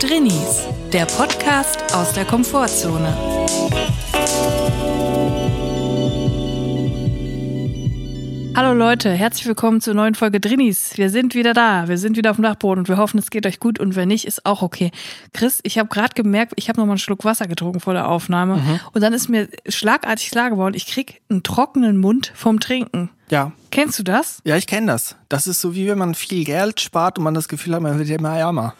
Drinnies, der Podcast aus der Komfortzone. Hallo Leute, herzlich willkommen zur neuen Folge Drinnies. Wir sind wieder da, wir sind wieder auf dem Dachboden und wir hoffen, es geht euch gut und wenn nicht, ist auch okay. Chris, ich habe gerade gemerkt, ich habe noch mal einen Schluck Wasser getrunken vor der Aufnahme Mhm. und dann ist mir schlagartig klar geworden, ich krieg einen trockenen Mund vom Trinken. Ja. Kennst du das? Ja, ich kenne das. Das ist so wie wenn man viel Geld spart und man das Gefühl hat, man wird immer ärmer.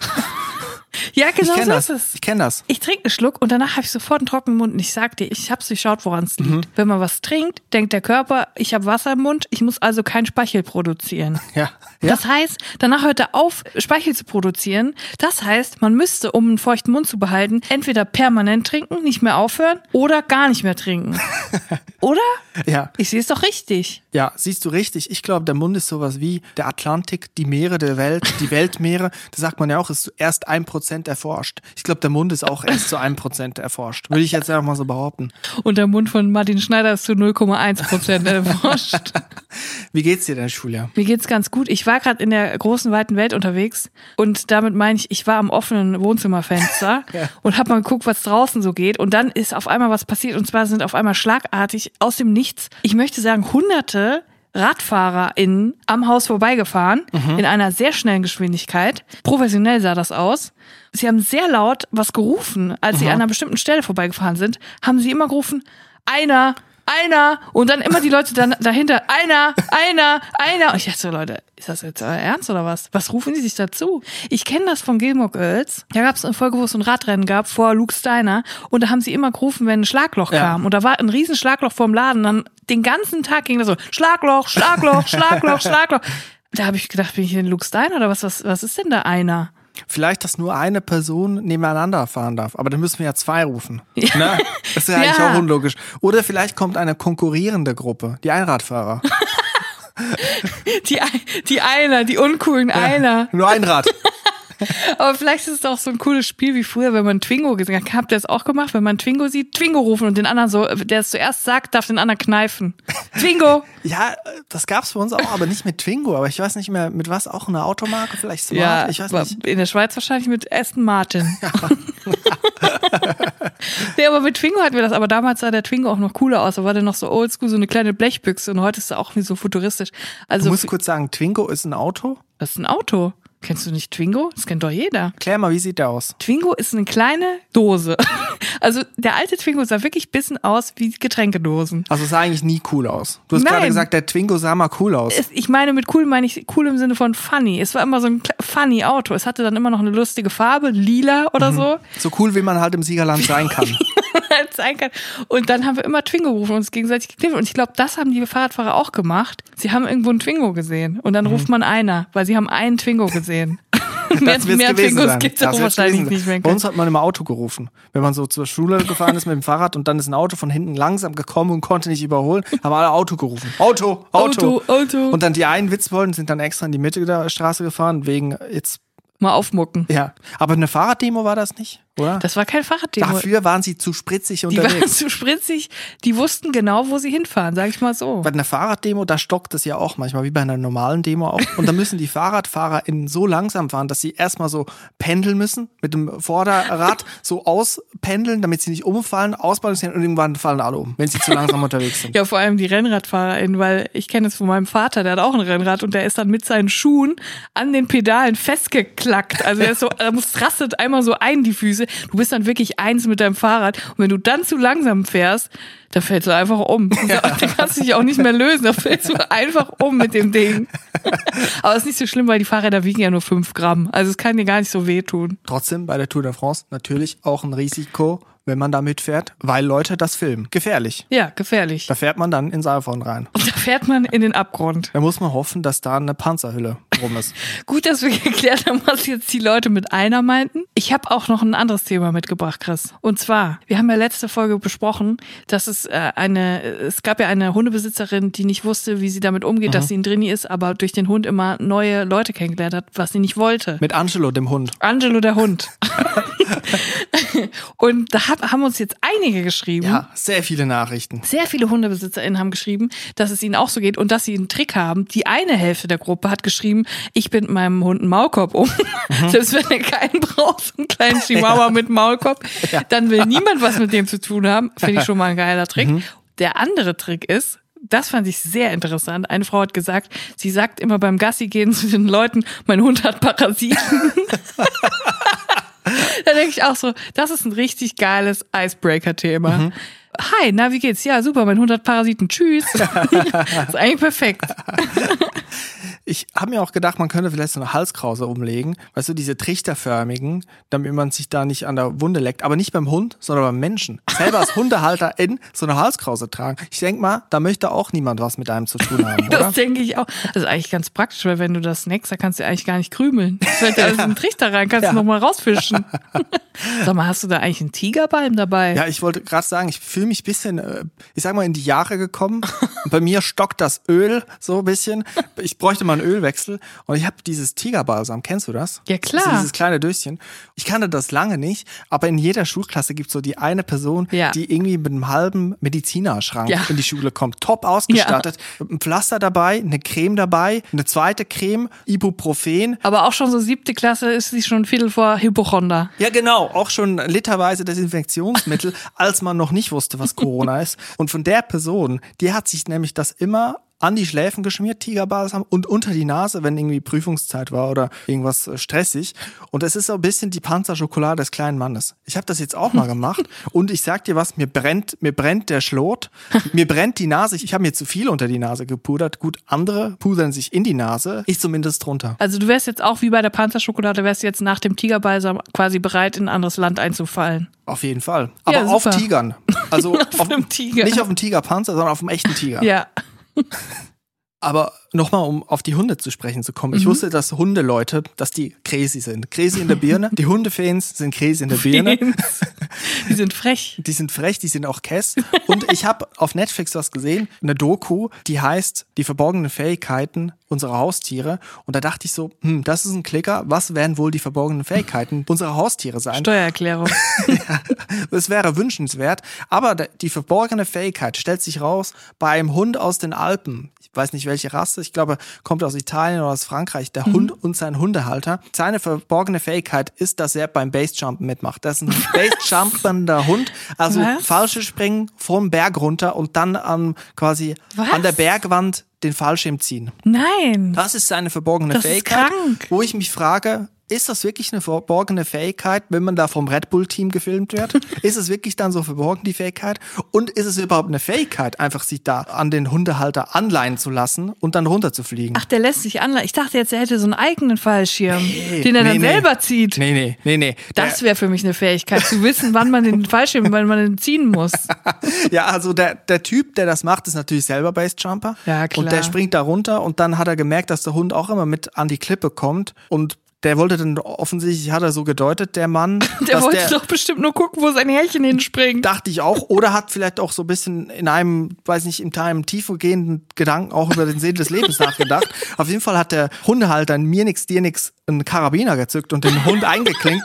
Ja, Ich genau kenne so das. ist es. Ich kenne das. Ich trinke einen Schluck und danach habe ich sofort einen trockenen Mund. Und ich sag dir, ich hab's durchschaut, woran es liegt. Mhm. Wenn man was trinkt, denkt der Körper, ich habe Wasser im Mund, ich muss also kein Speichel produzieren. Ja. Ja. Das heißt, danach hört er auf, Speichel zu produzieren. Das heißt, man müsste, um einen feuchten Mund zu behalten, entweder permanent trinken, nicht mehr aufhören oder gar nicht mehr trinken. oder? ja. Ich sehe es doch richtig. Ja, siehst du richtig. Ich glaube, der Mund ist sowas wie der Atlantik, die Meere der Welt, die Weltmeere. Da sagt man ja auch, ist erst ein Prozent erforscht. Ich glaube, der Mund ist auch erst zu einem Prozent erforscht. Würde ich jetzt einfach mal so behaupten. Und der Mund von Martin Schneider ist zu 0,1 Prozent erforscht. Wie geht's dir denn, Julia? Mir geht's ganz gut. Ich war gerade in der großen, weiten Welt unterwegs und damit meine ich, ich war am offenen Wohnzimmerfenster Ja. und habe mal geguckt, was draußen so geht. Und dann ist auf einmal was passiert und zwar sind auf einmal schlagartig aus dem Nichts, ich möchte sagen, hunderte RadfahrerInnen am Haus vorbeigefahren in einer sehr schnellen Geschwindigkeit. Professionell sah das aus. Sie haben sehr laut was gerufen. Als sie an einer bestimmten Stelle vorbeigefahren sind, haben sie immer gerufen, einer, einer und dann immer die Leute dann dahinter, einer, einer, einer. Und ich dachte so, Leute, ist das jetzt euer Ernst oder was? Was rufen die sich dazu? Ich kenne das von Gilmore Girls. Da gab es eine Folge, wo es so ein Radrennen gab vor Luke Steiner und da haben sie immer gerufen, wenn ein Schlagloch Ja. kam. Und da war ein riesen Schlagloch vorm Laden. Dann den ganzen Tag ging das so, Schlagloch, Schlagloch, Schlagloch, Schlagloch. Da habe ich gedacht, bin ich in Luke Steiner oder was, was, was ist denn da einer? Vielleicht, dass nur eine Person nebeneinander fahren darf. Aber dann müssen wir ja zwei rufen. Ne? Das ist ja eigentlich Ja. auch unlogisch. Oder vielleicht kommt eine konkurrierende Gruppe, die Einradfahrer. Die, die Einer, die uncoolen Einer. Nur ein Rad. Aber vielleicht ist es auch so ein cooles Spiel wie früher, wenn man Twingo gesehen hat. Habt ihr das auch gemacht? Wenn man Twingo sieht, Twingo rufen und den anderen so, der es zuerst sagt, darf den anderen kneifen. Twingo! Ja, das gab's für uns auch, aber nicht mit Twingo. Aber ich weiß nicht mehr, mit was auch eine Automarke, vielleicht Smart. Ja, ich weiß nicht. in der Schweiz wahrscheinlich mit Aston Martin. nee, aber mit Twingo hatten wir das, aber damals sah der Twingo auch noch cooler aus. Da war der noch so oldschool, so eine kleine Blechbüchse und heute ist er auch wie so futuristisch. Du Also, musst kurz sagen, Twingo ist ein Auto. das ist ein Auto. Kennst du nicht Twingo? Das kennt doch jeder. Klär mal, wie sieht der aus? Twingo ist eine kleine Dose. Also der alte Twingo sah wirklich ein bisschen aus wie Getränkedosen. Also es sah eigentlich nie cool aus. Du hast Nein. gerade gesagt, der Twingo sah mal cool aus. Es, ich meine mit cool meine ich cool im Sinne von funny. Es war immer so ein funny Auto. Es hatte dann immer noch eine lustige Farbe, lila oder so. So cool, wie man halt im Siegerland sein kann. sein kann. Und dann haben wir immer Twingo gerufen und uns gegenseitig gekniffen. Und ich glaube, das haben die Fahrradfahrer auch gemacht. Sie haben irgendwo einen Twingo gesehen. Und dann ruft man einer, weil sie haben einen Twingo gesehen. mehr Das wird's mehr gewesen sein. gibt es auch wahrscheinlich nicht mehr. Bei uns hat man immer Auto gerufen. Wenn man so zur Schule gefahren ist mit dem Fahrrad und dann ist ein Auto von hinten langsam gekommen und konnte nicht überholen, haben alle Auto gerufen. Auto, Auto. Auto, Auto. Und dann die einen Witz wollten, sind dann extra in die Mitte der Straße gefahren, wegen jetzt, Mal aufmucken. ja. Aber eine Fahrraddemo war das nicht, oder? Das war kein Fahrraddemo. Dafür waren sie zu spritzig Die waren unterwegs. zu spritzig. Die wussten genau, wo sie hinfahren, sag ich mal so. Bei einer Fahrraddemo, da stockt es ja auch manchmal, wie bei einer normalen Demo auch. Und da müssen die FahrradfahrerInnen so langsam fahren, dass sie erstmal so pendeln müssen, mit dem Vorderrad so auspendeln, damit sie nicht umfallen, ausbalancieren und irgendwann fallen alle um, wenn sie zu langsam unterwegs sind. Ja, vor allem die RennradfahrerInnen, weil ich kenne es von meinem Vater, der hat auch ein Rennrad und der ist dann mit seinen Schuhen an den Pedalen festgeklackt. Also er ist so, er muss rastet einmal so ein die Füße. Du bist dann wirklich eins mit deinem Fahrrad und wenn du dann zu langsam fährst, dann fällst du einfach um. Da kannst du dich auch nicht mehr lösen, da fällst du einfach um mit dem Ding. Aber es ist nicht so schlimm, weil die Fahrräder wiegen ja nur fünf Gramm. Also es kann dir gar nicht so wehtun. Trotzdem bei der Tour de France natürlich auch ein Risiko, wenn man da mitfährt, weil Leute das filmen. Gefährlich. Ja, gefährlich. Da fährt man dann ins iPhone rein. Und da fährt man in den Abgrund. Da muss man hoffen, dass da eine Panzerhülle rum ist. Gut, dass wir geklärt haben, was jetzt die Leute mit einer meinten. Ich habe auch noch ein anderes Thema mitgebracht, Chris. Und zwar, wir haben ja letzte Folge besprochen, dass es äh, eine, es gab ja eine Hundebesitzerin, die nicht wusste, wie sie damit umgeht, dass sie ein Drini ist, aber durch den Hund immer neue Leute kennengelernt hat, was sie nicht wollte. Mit Angelo, dem Hund. Angelo der Hund. und da hab, haben uns jetzt einige geschrieben. Ja, sehr viele Nachrichten. Sehr viele HundebesitzerInnen haben geschrieben, dass es ihnen auch so geht und dass sie einen Trick haben. Die eine Hälfte der Gruppe hat geschrieben, ich bind meinem Hund einen Maulkorb um. Mhm. Selbst wenn er keinen braucht, so einen kleinen Chihuahua mit Maulkorb, dann will niemand was mit dem zu tun haben. Finde ich schon mal ein geiler Trick. Mhm. Der andere Trick ist, das fand ich sehr interessant. Eine Frau hat gesagt, sie sagt immer beim Gassi gehen zu den Leuten, mein Hund hat Parasiten. da denke ich auch so, das ist ein richtig geiles Icebreaker-Thema. Mhm. Hi, na, wie geht's? Ja, super, mein Hund hat Parasiten. Tschüss. ist eigentlich perfekt. Ich habe mir auch gedacht, man könnte vielleicht so eine Halskrause umlegen, weißt du, diese trichterförmigen, damit man sich da nicht an der Wunde leckt. Aber nicht beim Hund, sondern beim Menschen. Selber als Hundehalter in so eine Halskrause tragen. Ich denk mal, da möchte auch niemand was mit einem zu tun haben, oder? Das denke ich auch. Das ist eigentlich ganz praktisch, weil wenn du das snackst, da kannst du eigentlich gar nicht krümeln. Fällt dir alles in den Trichter rein, kannst Ja. du noch mal rausfischen. Sag mal, hast du da eigentlich einen Tigerbalm dabei? Ja, ich wollte gerade sagen, ich fühle mich bisschen, äh, ich sag mal, in die Jahre gekommen. Bei mir stockt das Öl so ein bisschen. Ich bräuchte mal einen Ölwechsel. Und ich habe dieses Tigerbalsam, kennst du das? Ja, klar. Das dieses kleine Döschen. Ich kannte das lange nicht, aber in jeder Schulklasse gibt's so die eine Person, Ja. die irgendwie mit einem halben Medizinerschrank Ja. in die Schule kommt. Top ausgestattet. Ein Pflaster dabei, eine Creme dabei, eine zweite Creme, Ibuprofen. Aber auch schon so siebte Klasse ist sie schon Viertel vor Hypochonder. Ja, genau. Auch schon literweise Desinfektionsmittel, als man noch nicht wusste, was Corona ist. Und von der Person, die hat sich nämlich das immer an die Schläfen geschmiert, Tigerbalsam, und unter die Nase, wenn irgendwie Prüfungszeit war oder irgendwas äh, stressig. Und es ist so ein bisschen die Panzerschokolade des kleinen Mannes. Ich habe das jetzt auch mal gemacht und ich sag dir was, mir brennt, mir brennt der Schlot, mir brennt die Nase. Ich habe mir zu viel unter die Nase gepudert. Gut, andere pudern sich in die Nase, ich zumindest drunter. Also du wärst jetzt auch wie bei der Panzerschokolade, wärst jetzt nach dem Tigerbalsam quasi bereit, in ein anderes Land einzufallen. Auf jeden Fall. Aber Ja, auf. Tigern. Also auf, einem Tiger. Nicht auf dem Tigerpanzer, sondern auf dem echten Tiger. Ja. Aber nochmal, um auf die Hunde zu sprechen zu kommen. Ich Mhm. wusste, dass Hundeleute, dass die crazy sind. Crazy in der Birne. Die Hundefans sind crazy in der Birne. Die sind frech. Die sind frech, die sind auch Kess. Und ich habe auf Netflix was gesehen, eine Doku, die heißt Die verborgenen Fähigkeiten unserer Haustiere. Und da dachte ich so, hm, das ist ein Klicker. Was werden wohl die verborgenen Fähigkeiten unserer Haustiere sein? Steuererklärung. Es wäre wünschenswert, aber die verborgene Fähigkeit stellt sich raus bei einem Hund aus den Alpen. Ich weiß nicht welche Rasse, ich glaube, kommt aus Italien oder aus Frankreich. Der Hund und sein Hundehalter. Seine verborgene Fähigkeit ist, dass er beim Basejumpen mitmacht. Das ist ein Basejumpender Hund, also Was? falsche Springen vom Berg runter und dann an quasi Was? an der Bergwand den Fallschirm ziehen. Nein. Das ist seine verborgene Das ist Fähigkeit, krank. wo ich mich frage, ist das wirklich eine verborgene Fähigkeit, wenn man da vom Red Bull Team gefilmt wird? ist es wirklich dann so verborgen, die Fähigkeit? Und ist es überhaupt eine Fähigkeit, einfach sich da an den Hundehalter anleihen zu lassen und dann runterzufliegen? Ach, der lässt sich anleihen. Ich dachte jetzt, er hätte so einen eigenen Fallschirm, den er nee, dann nee. selber zieht. Nee, nee, nee, nee. Das wäre für mich eine Fähigkeit, zu wissen, wann man den Fallschirm, wann man den ziehen muss. Ja, also der, der Typ, der das macht, ist natürlich selber Basejumper. Ja, klar. Und der springt da runter und dann hat er gemerkt, dass der Hund auch immer mit an die Klippe kommt und der wollte dann offensichtlich, hat er so gedeutet, der Mann, Der dass wollte der, doch bestimmt nur gucken, wo sein Härchen hinspringt. dachte ich auch, oder hat vielleicht auch so ein bisschen in einem, weiß nicht, in einem tiefergehenden Gedanken auch über den Sinn des Lebens nachgedacht. Auf jeden Fall hat der Hundehalter in mir nix, dir nix einen Karabiner gezückt und den Hund eingeklinkt.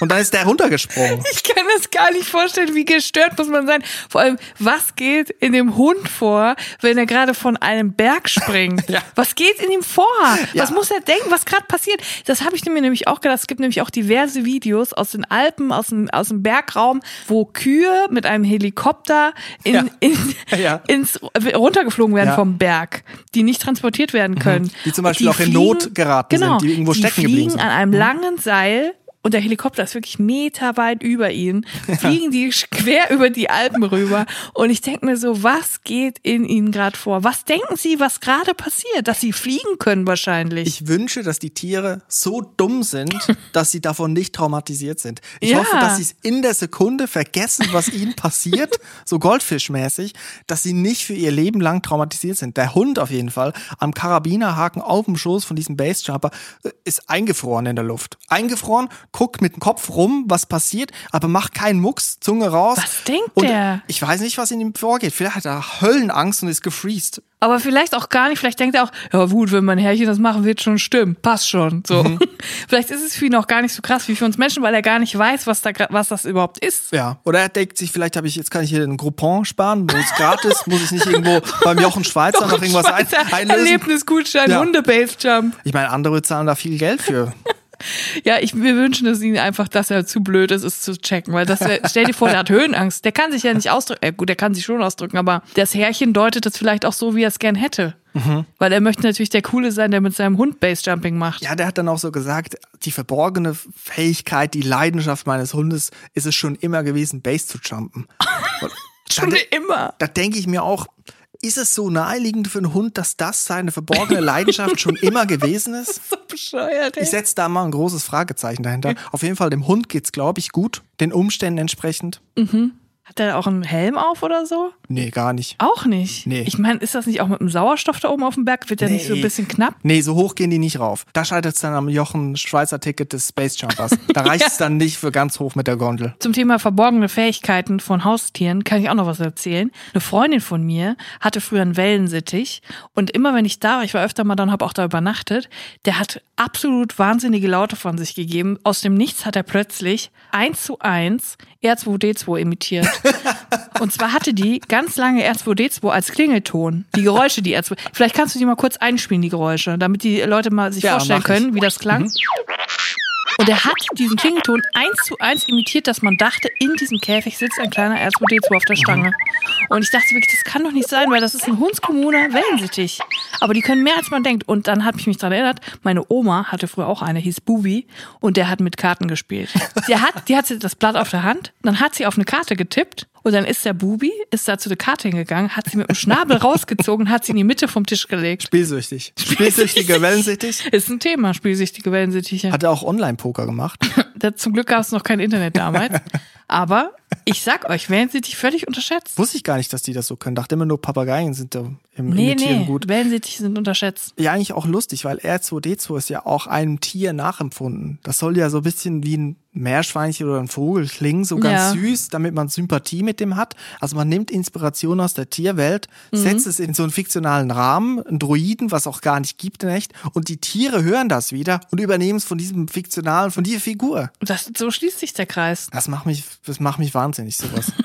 Und dann ist der runtergesprungen. Ich kann das gar nicht vorstellen, wie gestört muss man sein. Vor allem, was geht in dem Hund vor, wenn er gerade von einem Berg springt? Ja. Was geht in ihm vor? Was Ja. muss er denken, was gerade passiert? Das habe ich mir nämlich auch gedacht. Es gibt nämlich auch diverse Videos aus den Alpen, aus dem, aus dem Bergraum, wo Kühe mit einem Helikopter in, Ja. in, ins, runtergeflogen werden. Mhm. vom Berg, die nicht transportiert werden können. Die zum Beispiel Die auch in Not geraten sind, genau, die irgendwo stecken fliegen geblieben sind. Mhm. an einem langen Seil und der Helikopter ist wirklich meterweit über ihnen, fliegen die quer über die Alpen rüber. Und ich denke mir so, was geht in ihnen gerade vor? Was denken sie, was gerade passiert? Dass sie fliegen können wahrscheinlich. Ich wünsche, dass die Tiere so dumm sind, dass sie davon nicht traumatisiert sind. Ich Ja. hoffe, dass sie es in der Sekunde vergessen, was ihnen passiert, so goldfischmäßig, dass sie nicht für ihr Leben lang traumatisiert sind. Der Hund auf jeden Fall am Karabinerhaken auf dem Schoß von diesem Basejumper äh, ist eingefroren in der Luft. Eingefroren, guckt mit dem Kopf rum, was passiert, aber macht keinen Mucks, Zunge raus. Was denkt und der? Ich weiß nicht, was in ihm vorgeht. Vielleicht hat er Höllenangst und ist gefreezed. Aber vielleicht auch gar nicht. Vielleicht denkt er auch, ja gut, wenn mein Herrchen das machen, wird schon stimmen. Passt schon. So. Mhm. vielleicht ist es für ihn auch gar nicht so krass wie für uns Menschen, weil er gar nicht weiß, was da was das überhaupt ist. Ja. Oder er denkt sich, vielleicht habe ich, jetzt kann ich hier einen Groupon sparen, wo es gratis, muss ich nicht irgendwo beim Jochen Schweizer noch irgendwas ein, einlösen. Erlebnisgutschein, Ja. Hunde-Base-Jump. Ich meine, andere zahlen da viel Geld für. Ja, ich, wir wünschen es ihm einfach, dass er zu blöd ist, es zu checken. Weil das, wär- stell dir vor, der hat Höhenangst. Der kann sich ja nicht ausdrücken. Äh, gut, der kann sich schon ausdrücken, aber das Herrchen deutet das vielleicht auch so, wie er es gern hätte. Mhm. Weil er möchte natürlich der Coole sein, der mit seinem Hund Base-Jumping macht. Ja, der hat dann auch so gesagt, die verborgene Fähigkeit, die Leidenschaft meines Hundes ist es schon immer gewesen, Base zu jumpen. Schon da, immer. da denke ich mir auch, ist es so naheliegend für einen Hund, dass das seine verborgene Leidenschaft schon immer gewesen ist? So bescheuert, ey. Ich setze da mal ein großes Fragezeichen dahinter. Auf jeden Fall, dem Hund geht's, glaube ich, gut, den Umständen entsprechend. Hat er auch einen Helm auf oder so? Nee, gar nicht. Auch nicht. Nee. Ich meine, ist das nicht auch mit dem Sauerstoff da oben auf dem Berg? Wird der nicht so ein Nee. bisschen knapp? Nee, so hoch gehen die nicht rauf. Da scheitert es dann am Jochen Schweizer Ticket des Space Jumpers. Da reicht es dann nicht für ganz hoch mit der Gondel. Zum Thema verborgene Fähigkeiten von Haustieren kann ich auch noch was erzählen. Eine Freundin von mir hatte früher einen Wellensittich und immer wenn ich da war, ich war öfter mal dann, habe auch da übernachtet, der hat absolut wahnsinnige Laute von sich gegeben. Aus dem Nichts hat er plötzlich eins zu eins R2D2 imitiert. und zwar hatte die ganz lange R2D2 als Klingelton. Die Geräusche, die R2. Vielleicht kannst du die mal kurz einspielen, die Geräusche, damit die Leute mal sich Ja, vorstellen ich. können, wie das klang. Und er hat diesen Klingelton eins zu eins imitiert, dass man dachte, in diesem Käfig sitzt ein kleiner R2D2 auf der Stange. Und ich dachte wirklich, das kann doch nicht sein, weil das ist ein hundskommuner Wellensittich. Aber die können mehr als man denkt. Und dann hat mich mich daran erinnert, meine Oma hatte früher auch eine, hieß Bubi, und der hat mit Karten gespielt. Die hat, die hatte das Blatt auf der Hand, dann hat sie auf eine Karte getippt und dann ist der Bubi, ist da zu der Karte hingegangen, hat sie mit dem Schnabel rausgezogen, hat sie in die Mitte vom Tisch gelegt. Spielsüchtig. Spielsüchtige Wellensittich. Ist ein Thema, spielsüchtige Wellensittiche. Hat er auch Online-Poker gemacht. Da, zum Glück gab es noch kein Internet damals. Aber ich sag euch, Wellensittich völlig unterschätzt. Wusste ich gar nicht, dass die das so können. Dachte immer nur, Papageien sind da im Nee, Imitieren nee, gut. Wellensittiche sind unterschätzt. Ja, eigentlich auch lustig, weil R2D2 ist ja auch einem Tier nachempfunden. Das soll ja so ein bisschen wie ein Meerschweinchen oder ein Vogel klingen, so ganz Ja. süß, damit man Sympathie mit dem hat. Also man nimmt Inspiration aus der Tierwelt, Mhm. setzt es in so einen fiktionalen Rahmen, einen Droiden, was auch gar nicht gibt in echt, und die Tiere hören das wieder und übernehmen es von diesem fiktionalen, von dieser Figur. Das, so schließt sich der Kreis. Das macht mich, das macht mich wahnsinnig, sowas.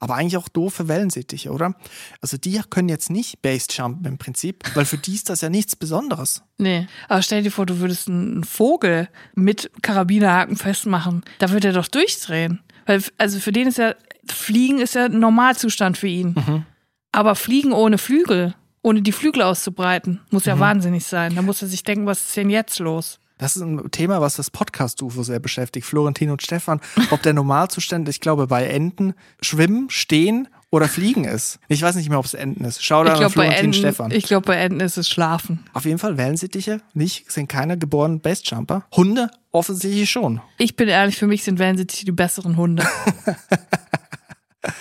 Aber eigentlich auch doof für Wellensittiche, oder? Also die können jetzt nicht Based Jumpen im Prinzip, weil für die ist das ja nichts Besonderes. Nee. Aber stell dir vor, du würdest einen Vogel mit Karabinerhaken festmachen. Da würde er doch durchdrehen. Weil, also für den ist ja, Fliegen ist ja ein Normalzustand für ihn. Mhm. Aber Fliegen ohne Flügel, ohne die Flügel auszubreiten, muss Mhm. ja wahnsinnig sein. Da muss er sich denken, was ist denn jetzt los? Das ist ein Thema, was das Podcast-UFO sehr beschäftigt. Florentin und Stefan, ob der Normalzustand, ich glaube, bei Enten schwimmen, stehen oder fliegen ist. Ich weiß nicht mehr, ob es Enten ist. Schau da glaube, bei, Florentin Enten- Stefan. ich glaub, bei Enten ist es Schlafen. Auf jeden Fall Wellensittiche nicht, sind keine geborenen Basejumper. Hunde offensichtlich schon. Ich bin ehrlich, für mich sind Wellensittiche die besseren Hunde.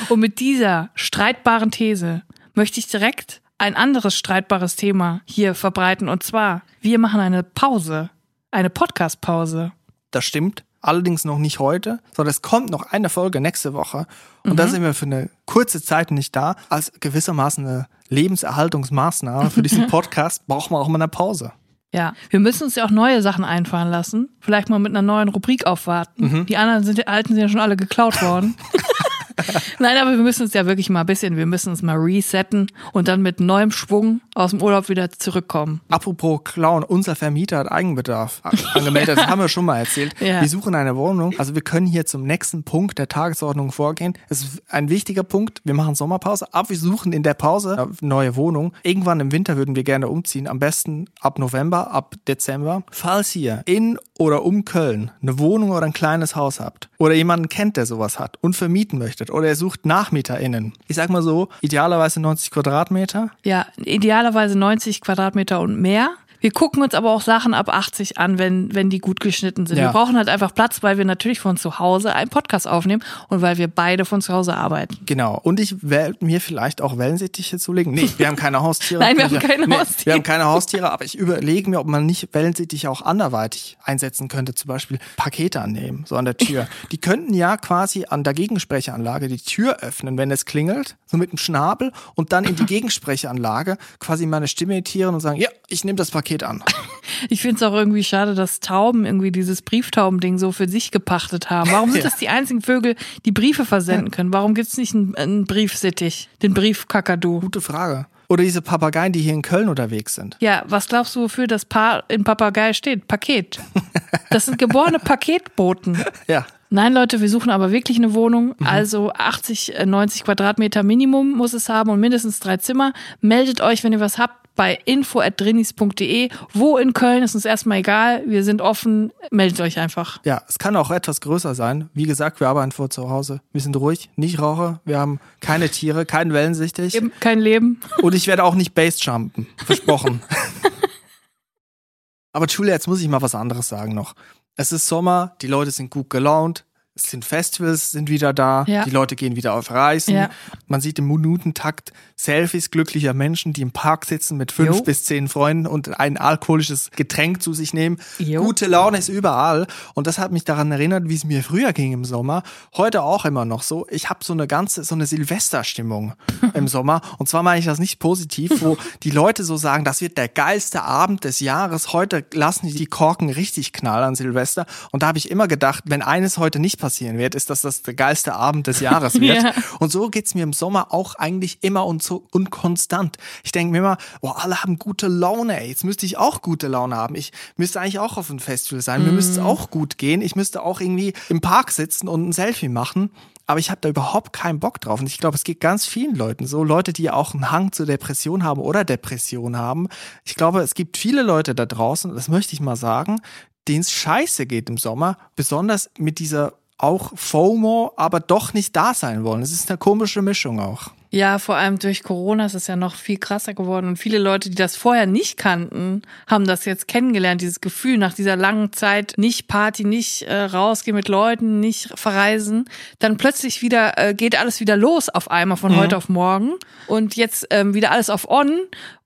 Und mit dieser streitbaren These möchte ich direkt ein anderes streitbares Thema hier verbreiten. Und zwar, wir machen eine Pause, eine Podcast-Pause. Das stimmt. Allerdings noch nicht heute, sondern es kommt noch eine Folge nächste Woche. Und Mhm. da sind wir für eine kurze Zeit nicht da. Als gewissermaßen eine Lebenserhaltungsmaßnahme für diesen Podcast brauchen wir auch mal eine Pause. Ja, wir müssen uns ja auch neue Sachen einfallen lassen. Vielleicht mal mit einer neuen Rubrik aufwarten. Die anderen sind, die alten sind ja schon alle geklaut worden. Nein, aber wir müssen uns ja wirklich mal ein bisschen, wir müssen uns mal resetten und dann mit neuem Schwung aus dem Urlaub wieder zurückkommen. Apropos Clown, unser Vermieter hat Eigenbedarf angemeldet. Das haben wir schon mal erzählt. Ja. Wir suchen eine Wohnung. Also wir können hier zum nächsten Punkt der Tagesordnung vorgehen. Es ist ein wichtiger Punkt. Wir machen Sommerpause, aber wir suchen in der Pause eine neue Wohnung. Irgendwann im Winter würden wir gerne umziehen. Am besten ab November, ab Dezember. Falls ihr in oder um Köln eine Wohnung oder ein kleines Haus habt oder jemanden kennt, der sowas hat und vermieten möchtet oder ihr sucht NachmieterInnen. Ich sag mal so, idealerweise 90 Quadratmeter. Ja, idealerweise 90 Quadratmeter und mehr. Wir gucken uns aber auch Sachen ab 80 an, wenn, wenn die gut geschnitten sind. Ja. Wir brauchen halt einfach Platz, weil wir natürlich von zu Hause einen Podcast aufnehmen und weil wir beide von zu Hause arbeiten. Genau. Und ich werde mir vielleicht auch Wellensittiche zulegen. Nee, wir haben keine Haustiere. Nein, wir haben keine Haustiere. Wir haben keine Haustiere, aber ich überlege mir, ob man nicht Wellensittiche auch anderweitig einsetzen könnte. Zum Beispiel Pakete annehmen, so an der Tür. Die könnten ja quasi an der Gegensprechanlage die Tür öffnen, wenn es klingelt, so mit dem Schnabel und dann in die Gegensprechanlage quasi meine Stimme imitieren und sagen, ja, ich nehme das Paket an. Ich finde es auch irgendwie schade, dass Tauben irgendwie dieses Brieftaubending so für sich gepachtet haben. Warum sind Ja. das die einzigen Vögel, die Briefe versenden können? Warum gibt's nicht einen, einen Briefsittich, den Briefkakadu? Gute Frage. Oder diese Papageien, die hier in Köln unterwegs sind. Ja, was glaubst du, wofür das Paar in Papagei steht? Paket. Das sind geborene Paketboten. Ja. Nein, Leute, wir suchen aber wirklich eine Wohnung. Also 80, äh, 90 Quadratmeter Minimum muss es haben und mindestens drei Zimmer. Meldet euch, wenn ihr was habt, bei info.drinis.de. Wo in Köln ist uns erstmal egal. Wir sind offen. Meldet euch einfach. Ja, es kann auch etwas größer sein. Wie gesagt, wir arbeiten vor zu Hause. Wir sind ruhig, nicht Raucher. Wir haben keine Tiere, keinen Wellensichtig. Eben kein Leben. Und ich werde auch nicht Bassjumpen. Versprochen. Aber Julia, jetzt muss ich mal was anderes sagen noch. Es ist Sommer, die Leute sind gut gelaunt. Es sind Festivals, sind wieder da. Ja. Die Leute gehen wieder auf Reisen. Ja. Man sieht im Minutentakt Selfies glücklicher Menschen, die im Park sitzen mit fünf Jo. bis zehn Freunden und ein alkoholisches Getränk zu sich nehmen. Jo. Gute Laune ist überall. Und das hat mich daran erinnert, wie es mir früher ging im Sommer. Heute auch immer noch so. Ich habe so eine ganze, so eine Silvesterstimmung im Sommer. Und zwar meine ich das nicht positiv, wo die Leute so sagen, das wird der geilste Abend des Jahres. Heute lassen die Korken richtig knallen an Silvester. Und da habe ich immer gedacht, wenn eines heute nicht passieren wird, ist, dass das der geilste Abend des Jahres wird. Ja. Und so geht's mir im Sommer auch eigentlich immer und so und konstant. Ich denke mir immer, boah, alle haben gute Laune, ey. Jetzt müsste ich auch gute Laune haben. Ich müsste eigentlich auch auf einem Festival sein. Mir müsste es auch gut gehen. Ich müsste auch irgendwie im Park sitzen und ein Selfie machen. Aber ich habe da überhaupt keinen Bock drauf. Und ich glaube, es geht ganz vielen Leuten so. Leute, die auch einen Hang zur Depression haben oder Depression haben. Ich glaube, es gibt viele Leute da draußen, das möchte ich mal sagen, denen es scheiße geht im Sommer. Besonders mit dieser auch FOMO, aber doch nicht da sein wollen. Es ist eine komische Mischung auch. Ja, vor allem durch Corona ist es ja noch viel krasser geworden. Und viele Leute, die das vorher nicht kannten, haben das jetzt kennengelernt, dieses Gefühl nach dieser langen Zeit, nicht Party, nicht äh, rausgehen mit Leuten, nicht verreisen. Dann plötzlich wieder äh, geht alles wieder los auf einmal von heute auf morgen. Und jetzt ähm, wieder alles auf On.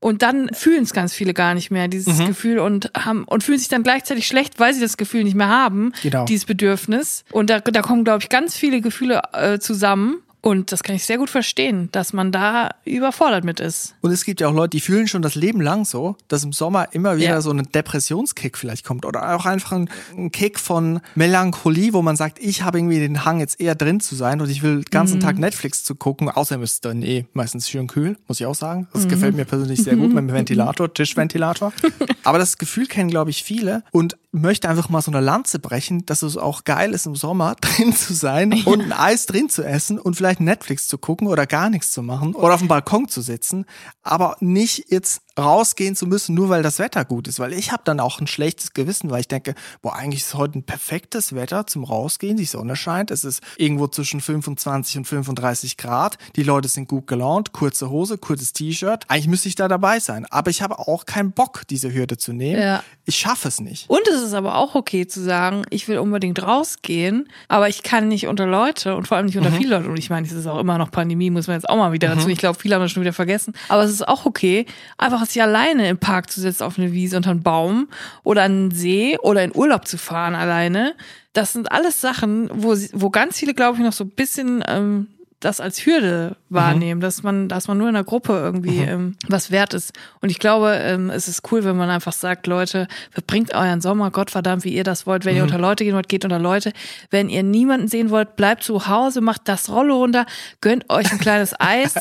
Und dann fühlen es ganz viele gar nicht mehr, dieses Gefühl, und haben und fühlen sich dann gleichzeitig schlecht, weil sie das Gefühl nicht mehr haben, Genau. dieses Bedürfnis. Und da, da kommen, glaube ich, ganz viele Gefühle äh, zusammen. Und das kann ich sehr gut verstehen, dass man da überfordert mit ist. Und es gibt ja auch Leute, die fühlen schon das Leben lang so, dass im Sommer immer wieder Ja. so ein Depressionskick vielleicht kommt oder auch einfach ein, ein Kick von Melancholie, wo man sagt, ich habe irgendwie den Hang jetzt eher drin zu sein und ich will den ganzen Tag Netflix zu gucken. Außerdem ist es dann eh meistens schön kühl, muss ich auch sagen. Das gefällt mir persönlich sehr gut mit dem Ventilator, Tischventilator. Aber das Gefühl kennen, glaube ich, viele und möchte einfach mal so eine Lanze brechen, dass es auch geil ist, im Sommer drin zu sein und ein Eis drin zu essen und vielleicht Netflix zu gucken oder gar nichts zu machen oder auf dem Balkon zu sitzen, aber nicht jetzt rausgehen zu müssen, nur weil das Wetter gut ist, weil ich habe dann auch ein schlechtes Gewissen, weil ich denke, boah, eigentlich ist heute ein perfektes Wetter zum Rausgehen, die Sonne scheint, es ist irgendwo zwischen 25 und 35 Grad, die Leute sind gut gelaunt, kurze Hose, kurzes T-Shirt, eigentlich müsste ich da dabei sein, aber ich habe auch keinen Bock, diese Hürde zu nehmen. Ja. Ich schaffe es nicht. Und es ist aber auch okay zu sagen, ich will unbedingt rausgehen, aber ich kann nicht unter Leute und vor allem nicht unter viele Leute. Und ich meine, es ist auch immer noch Pandemie, muss man jetzt auch mal wieder dazu. Ich glaube, viele haben das schon wieder vergessen. Aber es ist auch okay, einfach sich alleine im Park zu setzen auf eine Wiese unter einen Baum oder an einen See oder in Urlaub zu fahren alleine. Das sind alles Sachen, wo, wo ganz viele, glaube ich, noch so ein bisschen ähm, das als Hürde wahrnehmen, dass man, dass man nur in einer Gruppe irgendwie ähm, was wert ist. Und ich glaube, ähm, es ist cool, wenn man einfach sagt, Leute, verbringt euren Sommer, Gottverdammt, wie ihr das wollt. Wenn ihr unter Leute gehen wollt, geht unter Leute. Wenn ihr niemanden sehen wollt, bleibt zu Hause, macht das Rollo runter, gönnt euch ein kleines Eis,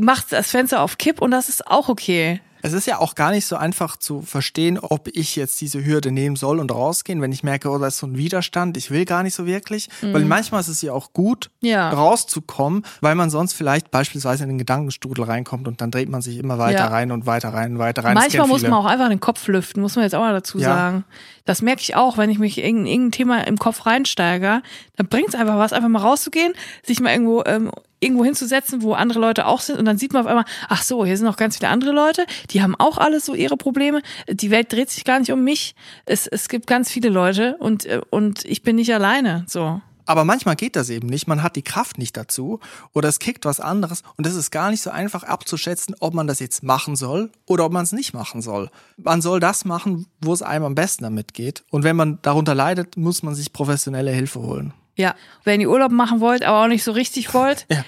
macht das Fenster auf Kipp und das ist auch okay. Es ist ja auch gar nicht so einfach zu verstehen, ob ich jetzt diese Hürde nehmen soll und rausgehen, wenn ich merke, oh, da ist so ein Widerstand, ich will gar nicht so wirklich. Weil manchmal ist es ja auch gut, Ja. rauszukommen, weil man sonst vielleicht beispielsweise in den Gedankenstrudel reinkommt und dann dreht man sich immer weiter Ja. rein und weiter rein und weiter rein. Manchmal muss man auch einfach den Kopf lüften, muss man jetzt auch mal dazu Ja. sagen. Das merke ich auch, wenn ich mich in irgendein Thema im Kopf reinsteige, dann bringt es einfach was, einfach mal rauszugehen, sich mal irgendwo ähm, irgendwo hinzusetzen, wo andere Leute auch sind und dann sieht man auf einmal, ach so, hier sind noch ganz viele andere Leute, die haben auch alle so ihre Probleme. Die Welt dreht sich gar nicht um mich. Es, es gibt ganz viele Leute und, äh, und ich bin nicht alleine, so. Aber manchmal geht das eben nicht. Man hat die Kraft nicht dazu oder es kickt was anderes und es ist gar nicht so einfach abzuschätzen, ob man das jetzt machen soll oder ob man es nicht machen soll. Man soll das machen, wo es einem am besten damit geht. Und wenn man darunter leidet, muss man sich professionelle Hilfe holen. Ja, wenn ihr Urlaub machen wollt, aber auch nicht so richtig wollt, ja.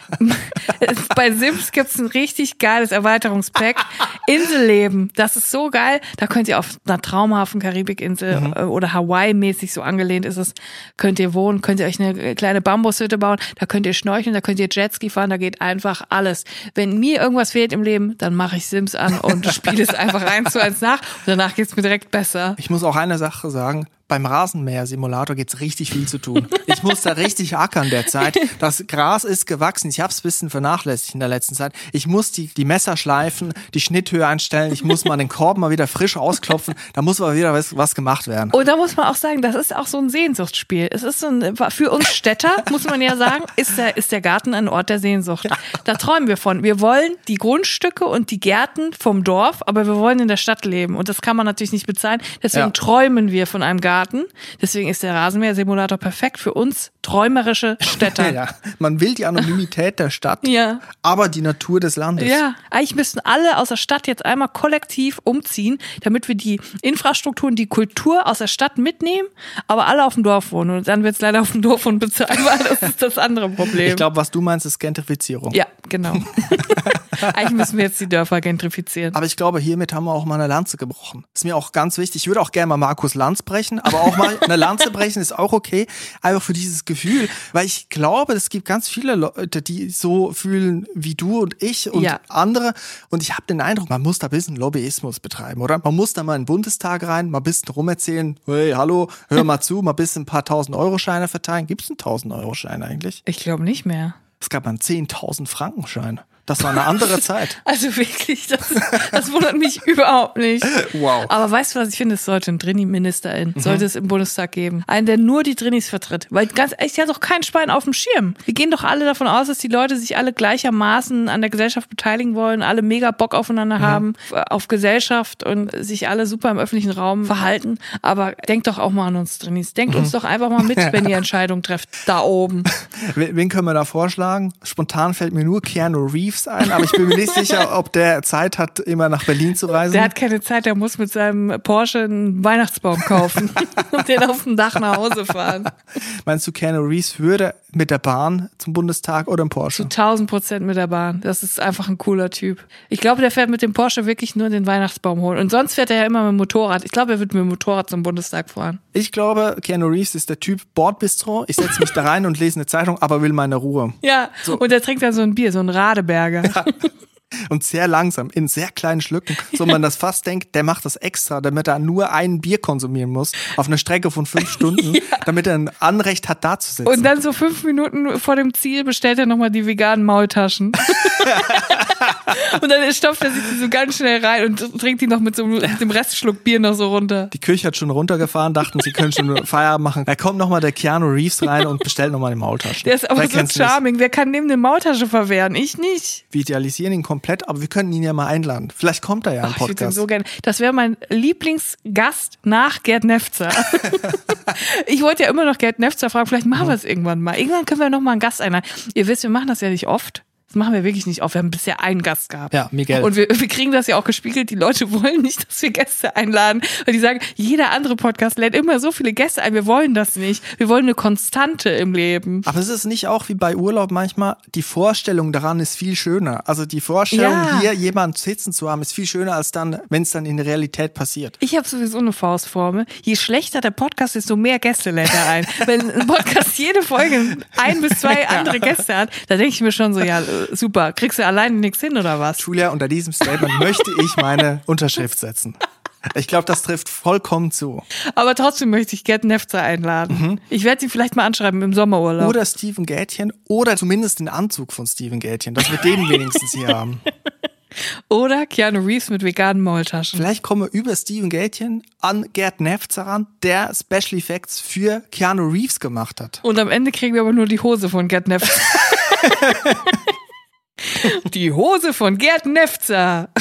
bei Sims gibt's ein richtig geiles Erweiterungspack. Inselleben, das ist so geil. Da könnt ihr auf einer traumhaften Karibikinsel mhm. Äh, oder Hawaii-mäßig so angelehnt ist es, könnt ihr wohnen, könnt ihr euch eine kleine Bambushütte bauen, da könnt ihr schnorcheln, da könnt ihr Jetski fahren, da geht einfach alles. Wenn mir irgendwas fehlt im Leben, dann mache ich Sims an und spiele es einfach eins zu eins nach und danach geht's mir direkt besser. Ich muss auch eine Sache sagen, beim Rasenmäher-Simulator gibt's richtig viel zu tun. Ich muss da richtig ackern derzeit. Das Gras ist gewachsen. Ich habe es bisschen vernachlässigt in der letzten Zeit. Ich muss die, die Messer schleifen, die Schnitthöhe einstellen. Ich muss mal den Korb mal wieder frisch ausklopfen. Da muss mal wieder was, was gemacht werden. Und da muss man auch sagen, das ist auch so ein Sehnsuchtsspiel. Es ist so ein, für uns Städter, muss man ja sagen, ist der, ist der Garten ein Ort der Sehnsucht. Da träumen wir von. Wir wollen die Grundstücke und die Gärten vom Dorf, aber wir wollen in der Stadt leben. Und das kann man natürlich nicht bezahlen. Deswegen ja. träumen wir von einem Garten Garten. Deswegen ist der Rasenmäher-Simulator perfekt für uns träumerische Städter. ja, man will die Anonymität der Stadt, ja. aber die Natur des Landes. Ja, eigentlich müssten alle aus der Stadt jetzt einmal kollektiv umziehen, damit wir die Infrastruktur und die Kultur aus der Stadt mitnehmen, aber alle auf dem Dorf wohnen. Und dann wird es leider auf dem Dorf unbezahlbar. Das ist das andere Problem. Ich glaube, was du meinst, ist Gentrifizierung. Ja, genau. eigentlich müssen wir jetzt die Dörfer gentrifizieren. Aber ich glaube, hiermit haben wir auch mal eine Lanze gebrochen. Ist mir auch ganz wichtig. Ich würde auch gerne mal Markus Lanz brechen, aber auch mal eine Lanze brechen ist auch okay. Einfach für dieses Gefühl. Weil ich glaube, es gibt ganz viele Leute, die so fühlen wie du und ich und ja. andere. Und ich habe den Eindruck, man muss da ein bisschen Lobbyismus betreiben, oder? Man muss da mal in den Bundestag rein, mal ein bisschen rumerzählen, hey, hallo, hör mal zu, mal ein bisschen ein paar tausend Euro Scheine verteilen. Gibt es einen tausend Euro Schein eigentlich? Ich glaube nicht mehr. Es gab einen 10.000 Franken Schein. Das war eine andere Zeit. Also wirklich, das, das wundert mich überhaupt nicht. Wow. Aber weißt du, was ich finde? Es sollte ein Drini-Ministerin, mhm. sollte es im Bundestag geben. Einen, der nur die Drinis vertritt. Weil ganz ehrlich, der hat doch keinen Schwein auf dem Schirm. Wir gehen doch alle davon aus, dass die Leute sich alle gleichermaßen an der Gesellschaft beteiligen wollen, alle mega Bock aufeinander mhm. haben, auf Gesellschaft und sich alle super im öffentlichen Raum verhalten. Aber denkt doch auch mal an uns Drinis. Denkt mhm. uns doch einfach mal mit, wenn ihr Entscheidungen trefft, da oben. Wen können wir da vorschlagen? Spontan fällt mir nur Keanu Reeves Reeves ein, aber ich bin mir nicht sicher, ob der Zeit hat, immer nach Berlin zu reisen. Der hat keine Zeit, der muss mit seinem Porsche einen Weihnachtsbaum kaufen und den auf dem Dach nach Hause fahren. Meinst du, Keanu Reeves würde mit der Bahn zum Bundestag oder im Porsche? Zu 1000 Prozent mit der Bahn. Das ist einfach ein cooler Typ. Ich glaube, der fährt mit dem Porsche wirklich nur den Weihnachtsbaum holen. Und sonst fährt er ja immer mit dem Motorrad. Ich glaube, er wird mit dem Motorrad zum Bundestag fahren. Ich glaube, Keanu Reeves ist der Typ Bordbistro. Ich setze mich da rein und lese eine Zeitung, aber will meine Ruhe. Ja, so. und er trinkt dann so ein Bier, so ein Radeberger. Ja. Und sehr langsam, in sehr kleinen Schlücken, so man das fast denkt, der macht das extra, damit er nur ein Bier konsumieren muss, auf einer Strecke von fünf Stunden, ja. damit er ein Anrecht hat, da zu sitzen. Und dann so fünf Minuten vor dem Ziel bestellt er nochmal die veganen Maultaschen. und dann stopft er sich so ganz schnell rein und trinkt die noch mit so mit dem Restschluck Bier noch so runter. Die Kirche hat schon runtergefahren, dachten, sie können schon Feierabend machen. Da kommt nochmal der Keanu Reeves rein und bestellt nochmal die Maultaschen. Der ist aber so charming. Wer kann neben eine Maultasche verwehren? Ich nicht. Wir idealisieren ihn komplett, aber wir können ihn ja mal einladen. Vielleicht kommt er ja im Podcast. Ich ihn so gerne. Das wäre mein Lieblingsgast nach Gerd Nefzer. ich wollte ja immer noch Gerd Nefzer fragen, vielleicht machen wir es irgendwann mal. Irgendwann können wir noch mal einen Gast einladen. Ihr wisst, wir machen das ja nicht oft. Das machen wir wirklich nicht auf. Wir haben bisher einen Gast gehabt. Ja, Miguel. Und wir, wir kriegen das ja auch gespiegelt. Die Leute wollen nicht, dass wir Gäste einladen. Weil die sagen, jeder andere Podcast lädt immer so viele Gäste ein. Wir wollen das nicht. Wir wollen eine Konstante im Leben. Aber es ist nicht auch wie bei Urlaub manchmal, die Vorstellung daran ist viel schöner. Also die Vorstellung, ja. hier jemanden sitzen zu haben, ist viel schöner als dann, wenn es dann in der Realität passiert. Ich habe sowieso eine Faustformel. Je schlechter der Podcast ist, so mehr Gäste lädt er ein. wenn ein Podcast jede Folge ein bis zwei andere Gäste hat, da denke ich mir schon so, ja, super. Kriegst du alleine nichts hin oder was? Julia, unter diesem Statement möchte ich meine Unterschrift setzen. Ich glaube, das trifft vollkommen zu. Aber trotzdem möchte ich Gerd Nefzer einladen. Mhm. Ich werde sie vielleicht mal anschreiben im Sommerurlaub. Oder Steven Gätchen oder zumindest den Anzug von Steven Gätchen, dass wir den wenigstens hier haben. Oder Keanu Reeves mit veganen Maultaschen. Vielleicht kommen wir über Steven Gätchen an Gerd Nefzer ran, der Special Effects für Keanu Reeves gemacht hat. Und am Ende kriegen wir aber nur die Hose von Gerd Nefzer. Die Hose von Gerd Nefzer.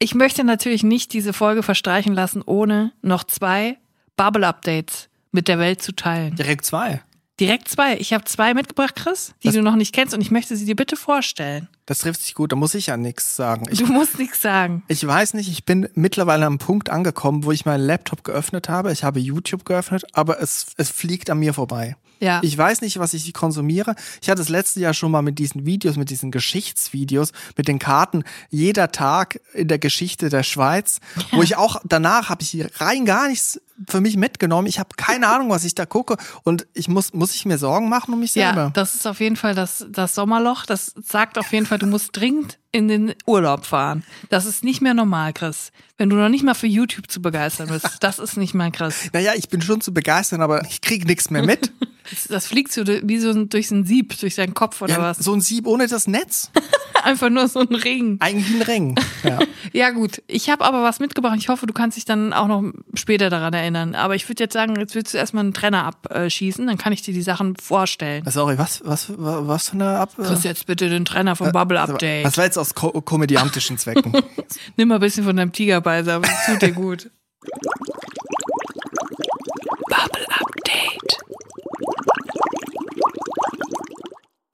Ich möchte natürlich nicht diese Folge verstreichen lassen, ohne noch zwei Bubble-Updates mit der Welt zu teilen. Direkt zwei. Direkt zwei. Ich habe zwei mitgebracht, Chris, die Das- du noch nicht kennst und ich möchte sie dir bitte vorstellen. Das trifft sich gut, da muss ich ja nichts sagen. Ich, Du musst nichts sagen. ich weiß nicht, ich bin mittlerweile am Punkt angekommen, wo ich meinen Laptop geöffnet habe. Ich habe YouTube geöffnet, aber es, es fliegt an mir vorbei. Ja. Ich weiß nicht, was ich konsumiere. Ich hatte das letzte Jahr schon mal mit diesen Videos, mit diesen Geschichtsvideos, mit den Karten, jeder Tag in der Geschichte der Schweiz, wo ich auch danach habe ich hier rein gar nichts für mich mitgenommen. Ich habe keine Ahnung, was ich da gucke und ich muss muss ich mir Sorgen machen um mich selber. Ja, das ist auf jeden Fall das, das Sommerloch. Das sagt auf jeden Fall, du musst dringend in den Urlaub fahren. Das ist nicht mehr normal, Chris. Wenn du noch nicht mal für YouTube zu begeistern bist, das ist nicht mal Chris. naja, ich bin schon zu begeistern, aber ich kriege nichts mehr mit. Das, fliegt so wie so ein- durch ein Sieb, durch deinen Kopf oder Ja, was. so ein Sieb ohne das Netz. Einfach nur so ein Ring. Eigentlich ein Ring. Ja. Ja gut, ich habe aber was mitgebracht. Ich hoffe, du kannst dich dann auch noch später daran erinnern. Aber ich würde jetzt sagen, jetzt willst du erstmal einen Trenner abschießen, dann kann ich dir die Sachen vorstellen. Sorry, was, was, was, was für eine Ab Chris, jetzt bitte den Trenner vom Bubble Update. Das war jetzt aus ko komödiantischen Zwecken. Nimm mal ein bisschen von deinem Tigerbeißer, das tut dir gut. Bubble Update.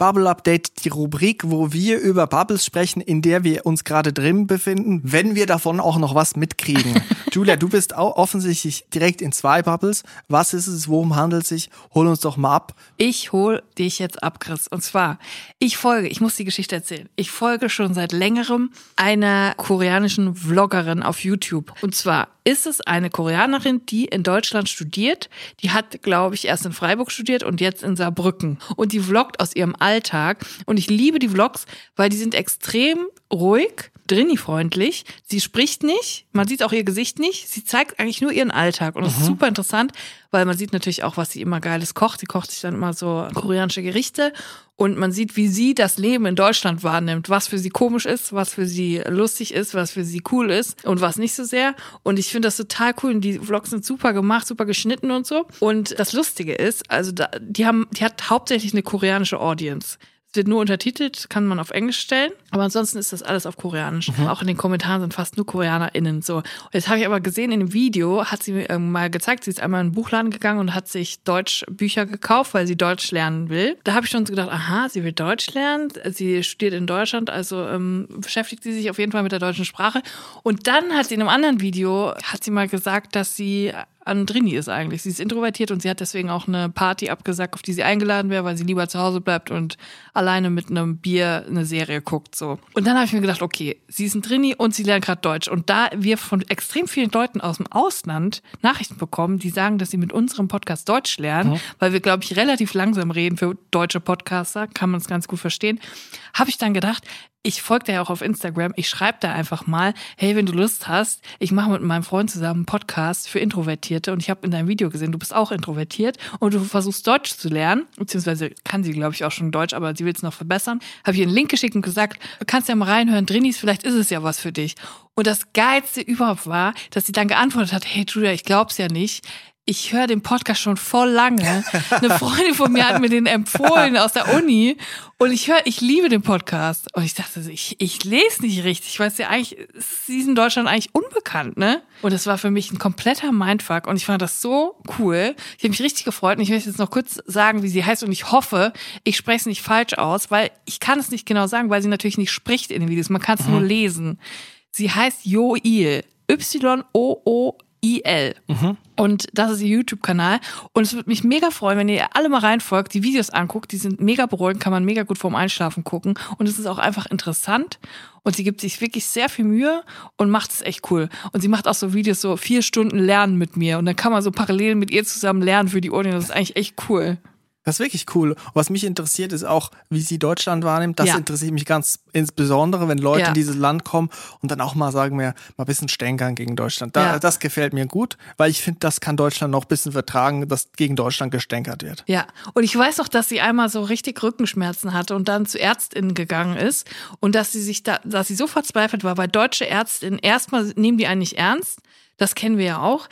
Bubble Update, die Rubrik, wo wir über Bubbles sprechen, in der wir uns gerade drin befinden, wenn wir davon auch noch was mitkriegen. Julia, du bist auch offensichtlich direkt in zwei Bubbles. Was ist es? Worum handelt es sich? Hol uns doch mal ab. Ich hol dich jetzt ab, Chris. Und zwar, ich folge, ich muss die Geschichte erzählen. Ich folge schon seit längerem einer koreanischen Vloggerin auf YouTube. Und zwar ist es eine Koreanerin, die in Deutschland studiert. Die hat, glaube ich, erst in Freiburg studiert und jetzt in Saarbrücken. Und die vloggt aus ihrem Alltag. Und ich liebe die Vlogs, weil die sind extrem ruhig, Drini-freundlich. Sie spricht nicht, man sieht auch ihr Gesicht nicht. Sie zeigt eigentlich nur ihren Alltag. Und das ist super interessant, weil man sieht natürlich auch, was sie immer Geiles kocht. Sie kocht sich dann immer so koreanische Gerichte. Und man sieht, wie sie das Leben in Deutschland wahrnimmt, was für sie komisch ist, was für sie lustig ist, was für sie cool ist und was nicht so sehr. Und ich finde das total cool. Und die Vlogs sind super gemacht, super geschnitten und so. Und das Lustige ist, also da, die haben, die hat hauptsächlich eine koreanische Audience. Nur untertitelt, kann man auf Englisch stellen, aber ansonsten ist das alles auf Koreanisch. Auch in den Kommentaren sind fast nur KoreanerInnen so. Jetzt habe ich aber gesehen, in dem Video hat sie mir ähm, mal gezeigt, sie ist einmal in den Buchladen gegangen und hat sich Deutschbücher gekauft, weil sie Deutsch lernen will. Da habe ich schon so gedacht, aha, sie will Deutsch lernen, sie studiert in Deutschland, also ähm, beschäftigt sie sich auf jeden Fall mit der deutschen Sprache. Und dann hat sie in einem anderen Video, hat sie mal gesagt, dass sie an Drini ist eigentlich. Sie ist introvertiert und sie hat deswegen auch eine Party abgesagt, auf die sie eingeladen wäre, weil sie lieber zu Hause bleibt und alleine mit einem Bier eine Serie guckt. so. Und dann habe ich mir gedacht, okay, sie ist ein Drini und sie lernt gerade Deutsch. Und da wir von extrem vielen Leuten aus dem Ausland Nachrichten bekommen, die sagen, dass sie mit unserem Podcast Deutsch lernen, weil wir, glaube ich, relativ langsam reden für deutsche Podcaster, kann man es ganz gut verstehen, habe ich dann gedacht, ich folge dir ja auch auf Instagram. Ich schreibe da einfach mal, hey, wenn du Lust hast, ich mache mit meinem Freund zusammen einen Podcast für Introvertierte und ich habe in deinem Video gesehen, du bist auch introvertiert und du versuchst Deutsch zu lernen, beziehungsweise kann sie, glaube ich, auch schon Deutsch, aber sie will es noch verbessern. Habe ich ihr einen Link geschickt und gesagt, du kannst ja mal reinhören, Drinis, vielleicht ist es ja was für dich. Und das Geilste überhaupt war, dass sie dann geantwortet hat, hey Julia, ich glaub's ja nicht ich höre den Podcast schon voll lange. Eine Freundin von mir hat mir den empfohlen aus der Uni und ich höre, ich liebe den Podcast. Und ich dachte, ich, ich lese nicht richtig. Ich weiß ja eigentlich, sie ist in Deutschland eigentlich unbekannt, ne? Und das war für mich ein kompletter Mindfuck und ich fand das so cool. Ich habe mich richtig gefreut und ich möchte jetzt noch kurz sagen, wie sie heißt und ich hoffe, ich spreche es nicht falsch aus, weil ich kann es nicht genau sagen, weil sie natürlich nicht spricht in den Videos. Man kann es nur lesen. Sie heißt Joil. Y-O-O IL. Und das ist ihr YouTube-Kanal. Und es würde mich mega freuen, wenn ihr alle mal reinfolgt, die Videos anguckt. Die sind mega beruhigend, kann man mega gut vorm Einschlafen gucken. Und es ist auch einfach interessant. Und sie gibt sich wirklich sehr viel Mühe und macht es echt cool. Und sie macht auch so Videos, so vier Stunden Lernen mit mir. Und dann kann man so parallel mit ihr zusammen lernen für die Uni. Das ist eigentlich echt cool. Das ist wirklich cool. Was mich interessiert, ist auch, wie sie Deutschland wahrnimmt. Das Ja. interessiert mich ganz insbesondere, wenn Leute Ja. in dieses Land kommen und dann auch mal sagen wir, mal ein bisschen stänkern gegen Deutschland. Da, Ja. Das gefällt mir gut, weil ich finde, das kann Deutschland noch ein bisschen vertragen, dass gegen Deutschland gestänkert wird. Ja, und ich weiß auch, dass sie einmal so richtig Rückenschmerzen hatte und dann zu Ärztinnen gegangen ist und dass sie sich da, dass sie so verzweifelt war, weil deutsche Ärztinnen erstmal nehmen die einen nicht ernst, Das kennen wir ja auch.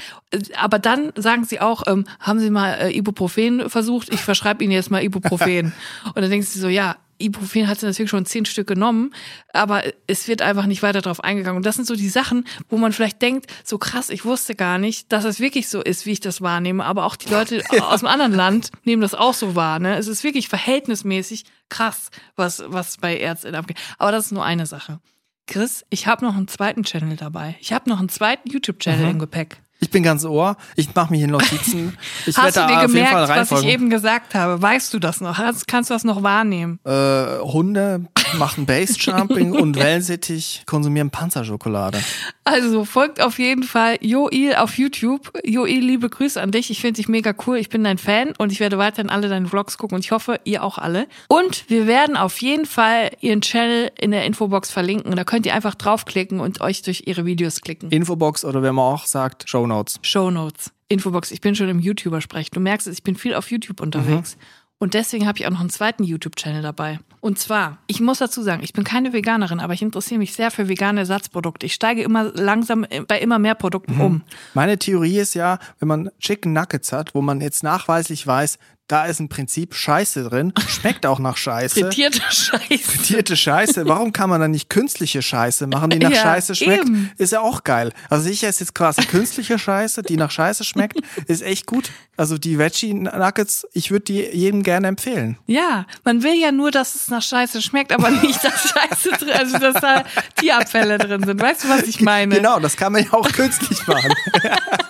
Aber dann sagen sie auch, ähm, haben Sie mal äh, Ibuprofen versucht? Ich verschreibe Ihnen jetzt mal Ibuprofen. und dann denken sie so, ja, Ibuprofen hat sie natürlich schon zehn Stück genommen, aber es wird einfach nicht weiter drauf eingegangen. Und das sind so die Sachen, wo man vielleicht denkt, so krass, ich wusste gar nicht, dass es wirklich so ist, wie ich das wahrnehme. Aber auch die Leute ja. aus dem anderen Land nehmen das auch so wahr. Ne? Es ist wirklich verhältnismäßig krass, was, was bei Ärzten abgeht. Aber das ist nur eine Sache. Chris, ich habe noch einen zweiten Channel dabei. Ich habe noch einen zweiten YouTube-Channel mhm. im Gepäck. Ich bin ganz ohr. Ich mache mir hier Notizen. Ich Hast du dir gemerkt, was ich eben gesagt habe? Weißt du das noch? Kannst du das noch wahrnehmen? Äh, Hunde machen Base-Jumping und Wellensittich konsumieren Panzerschokolade. Also folgt auf jeden Fall Joil auf YouTube. Joil, liebe Grüße an dich. Ich finde dich mega cool. Ich bin dein Fan und ich werde weiterhin alle deine Vlogs gucken und ich hoffe, ihr auch alle. Und wir werden auf jeden Fall ihren Channel in der Infobox verlinken. Da könnt ihr einfach draufklicken und euch durch ihre Videos klicken. Infobox oder wenn man auch sagt, Show Notes. Show Notes. Infobox. Ich bin schon im YouTuber-Sprech. Du merkst es, ich bin viel auf YouTube unterwegs. Mhm. Und deswegen habe ich auch noch einen zweiten YouTube-Channel dabei. Und zwar, ich muss dazu sagen, ich bin keine Veganerin, aber ich interessiere mich sehr für vegane Ersatzprodukte. Ich steige immer langsam bei immer mehr Produkten mhm. um. Meine Theorie ist ja, wenn man Chicken Nuggets hat, wo man jetzt nachweislich weiß, da ist im Prinzip Scheiße drin, schmeckt auch nach Scheiße. Frittierte Scheiße. Frittierte Scheiße. Warum kann man dann nicht künstliche Scheiße machen, die nach ja, Scheiße schmeckt? Eben. Ist ja auch geil. Also ich esse jetzt quasi künstliche Scheiße, die nach Scheiße schmeckt, ist echt gut. Also die Veggie Nuggets, ich würde die jedem gerne empfehlen. Ja, man will ja nur, dass es nach Scheiße schmeckt, aber nicht, dass Scheiße drin, also dass da Tierabfälle drin sind. Weißt du, was ich meine? Genau, das kann man ja auch künstlich machen.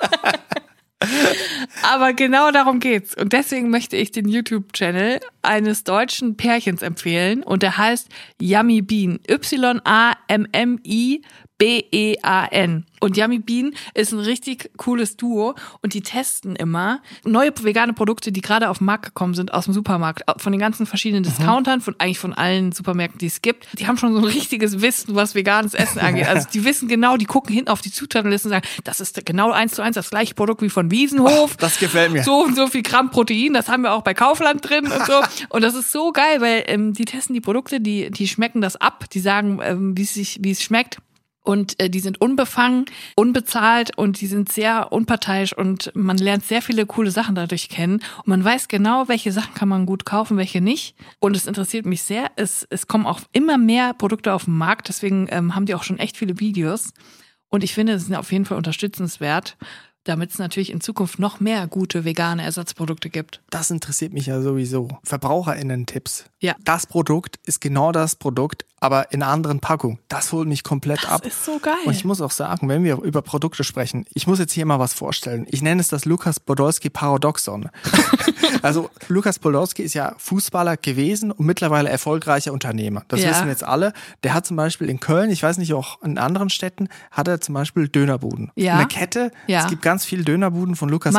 Aber genau darum geht's. Und deswegen möchte ich den YouTube-Channel eines deutschen Pärchens empfehlen. Und der heißt Yummy Bean. Y-A-M-M-I B-E-A-N. Und Yummy Bean ist ein richtig cooles Duo und die testen immer neue vegane Produkte, die gerade auf den Markt gekommen sind aus dem Supermarkt, von den ganzen verschiedenen Discountern, von eigentlich von allen Supermärkten, die es gibt. Die haben schon so ein richtiges Wissen, was veganes Essen angeht. Also die wissen genau, die gucken hinten auf die Zutatenliste und sagen, das ist genau eins zu eins das gleiche Produkt wie von Wiesenhof. Oh, das gefällt mir. So und so viel Gramm Protein, das haben wir auch bei Kaufland drin und so. Und das ist so geil, weil ähm, die testen die Produkte, die die schmecken das ab, die sagen, ähm, wie es sich wie es schmeckt und äh, die sind unbefangen, unbezahlt und die sind sehr unparteiisch und man lernt sehr viele coole Sachen dadurch kennen und man weiß genau, welche Sachen kann man gut kaufen, welche nicht. Und es interessiert mich sehr. Es, es kommen auch immer mehr Produkte auf den Markt, deswegen ähm, haben die auch schon echt viele Videos. Und ich finde, es sind auf jeden Fall unterstützenswert damit es natürlich in Zukunft noch mehr gute vegane Ersatzprodukte gibt. Das interessiert mich ja sowieso. VerbraucherInnen-Tipps. Ja. Das Produkt ist genau das Produkt, aber in einer anderen Packung. Das holt mich komplett das ab. Das ist so geil. Und ich muss auch sagen, wenn wir über Produkte sprechen, ich muss jetzt hier mal was vorstellen. Ich nenne es das Lukas Podolski Paradoxon. also Lukas Podolski ist ja Fußballer gewesen und mittlerweile erfolgreicher Unternehmer. Das ja. wissen jetzt alle. Der hat zum Beispiel in Köln, ich weiß nicht, auch in anderen Städten, hat er zum Beispiel Dönerbuden. Ja. Eine Kette. Ja. Es gibt ganz viele Dönerbuden von Lukas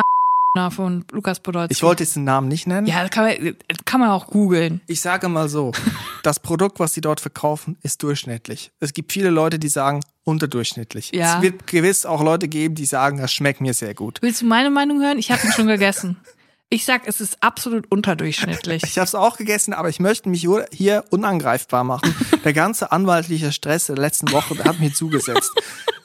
von Lukas Podolski. Ich wollte jetzt den Namen nicht nennen. Ja, kann man, kann man auch googeln. Ich sage mal so, das Produkt, was sie dort verkaufen, ist durchschnittlich. Es gibt viele Leute, die sagen, unterdurchschnittlich. Ja. Es wird gewiss auch Leute geben, die sagen, das schmeckt mir sehr gut. Willst du meine Meinung hören? Ich habe ihn schon gegessen. Ich sag, es ist absolut unterdurchschnittlich. Ich habe es auch gegessen, aber ich möchte mich hier unangreifbar machen. Der ganze anwaltliche Stress der letzten Woche hat mir zugesetzt.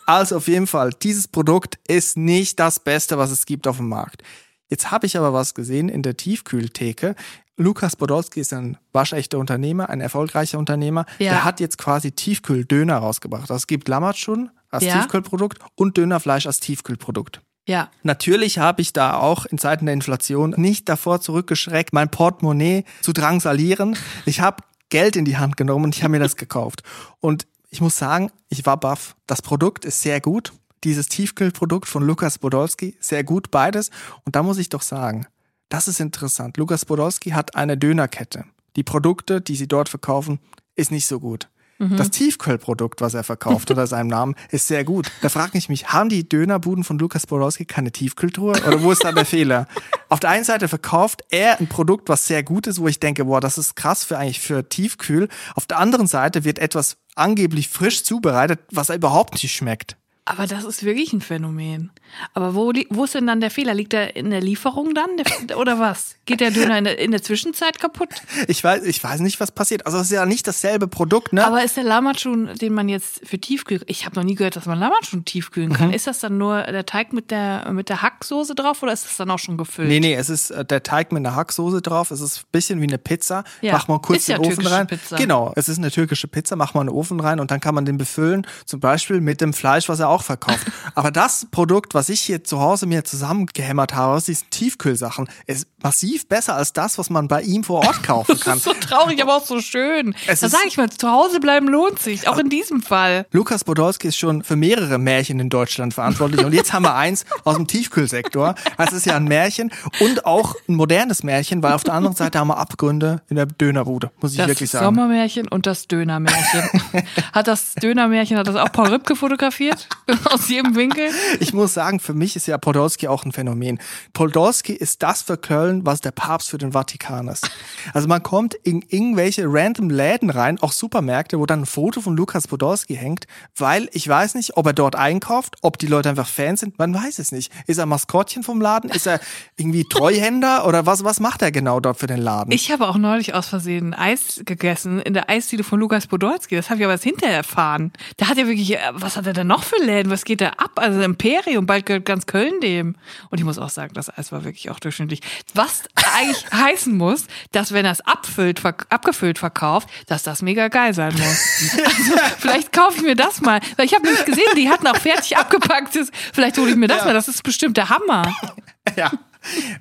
Also auf jeden Fall, dieses Produkt ist nicht das Beste, was es gibt auf dem Markt. Jetzt habe ich aber was gesehen in der Tiefkühltheke. Lukas Podolski ist ein waschechter Unternehmer, ein erfolgreicher Unternehmer. Ja. Der hat jetzt quasi Tiefkühldöner rausgebracht. Es gibt Lammatschun als ja. Tiefkühlprodukt und Dönerfleisch als Tiefkühlprodukt. Ja. Natürlich habe ich da auch in Zeiten der Inflation nicht davor zurückgeschreckt, mein Portemonnaie zu drangsalieren. Ich habe Geld in die Hand genommen und ich habe mir das gekauft. Und ich muss sagen, ich war baff. Das Produkt ist sehr gut. Dieses Tiefkühlprodukt von Lukas Podolski, sehr gut beides. Und da muss ich doch sagen, das ist interessant. Lukas Podolski hat eine Dönerkette. Die Produkte, die sie dort verkaufen, ist nicht so gut. Das Tiefkühlprodukt, was er verkauft unter seinem Namen, ist sehr gut. Da frage ich mich, haben die Dönerbuden von Lukas Borowski keine Tiefkühltruhe? Oder wo ist da der Fehler? Auf der einen Seite verkauft er ein Produkt, was sehr gut ist, wo ich denke, boah, das ist krass für eigentlich für Tiefkühl. Auf der anderen Seite wird etwas angeblich frisch zubereitet, was er überhaupt nicht schmeckt. Aber das ist wirklich ein Phänomen. Aber wo, wo ist denn dann der Fehler? Liegt er in der Lieferung dann? Der, oder was? Geht der Döner in der, in der Zwischenzeit kaputt? Ich weiß, ich weiß nicht, was passiert. Also es ist ja nicht dasselbe Produkt, ne? Aber ist der Lammatschun, den man jetzt für Tiefkühl, ich habe noch nie gehört, dass man Lammatschun tiefkühlen kann. Ist das dann nur der Teig mit der, mit der Hacksoße drauf oder ist das dann auch schon gefüllt? Nee, nee, es ist äh, der Teig mit einer Hacksoße drauf. Es ist ein bisschen wie eine Pizza. Ja, Mach mal kurz ist ja den Ofen türkische rein. Pizza. Genau, es ist eine türkische Pizza. Mach mal einen Ofen rein und dann kann man den befüllen. Zum Beispiel mit dem Fleisch, was er auch verkauft. Aber das Produkt, was ich hier zu Hause mir zusammengehämmert habe aus diesen Tiefkühlsachen, ist massiv besser als das, was man bei ihm vor Ort kaufen Das kann. ist so traurig, aber auch so schön. Es da sage ich mal, zu Hause bleiben lohnt sich, auch in diesem Fall. Lukas Podolski ist schon für mehrere Märchen in Deutschland verantwortlich. Und jetzt haben wir eins aus dem Tiefkühlsektor. Das ist ja ein Märchen und auch ein modernes Märchen, weil auf der anderen Seite haben wir Abgründe in der Dönerbude, muss ich Das wirklich sagen. Sommermärchen und das Dönermärchen. hat das Dönermärchen, hat das auch Paul Rübke fotografiert? Aus jedem Winkel? Ich muss sagen, für mich ist ja Podolski auch ein Phänomen. Podolski ist das für Köln, was der Papst für den Vatikan ist. Also man kommt in irgendwelche random Läden rein, auch Supermärkte, wo dann ein Foto von Lukas Podolski hängt, weil ich weiß nicht, ob er dort einkauft, ob die Leute einfach Fans sind, man weiß es nicht. Ist er Maskottchen vom Laden? Ist er irgendwie Treuhänder oder was, was macht er genau dort für den Laden? Ich habe auch neulich aus Versehen Eis gegessen in der Eisdiele von Lukas Podolski. Das habe ich aber erst hinterher erfahren. Da hat er wirklich, äh, was hat er denn noch für Läden? Was geht da ab? Also Imperium, bald gehört ganz Köln dem. Und ich muss auch sagen, das Eis war wirklich auch durchschnittlich. Was eigentlich heißen muss, dass wenn er es abfüllt, verk abgefüllt verkauft, dass das mega geil sein muss. Also vielleicht kaufe ich mir das mal. Weil ich habe nämlich gesehen, die hatten auch fertig abgepacktes. Vielleicht hole ich mir das mal. Das ist bestimmt der Hammer. Ja.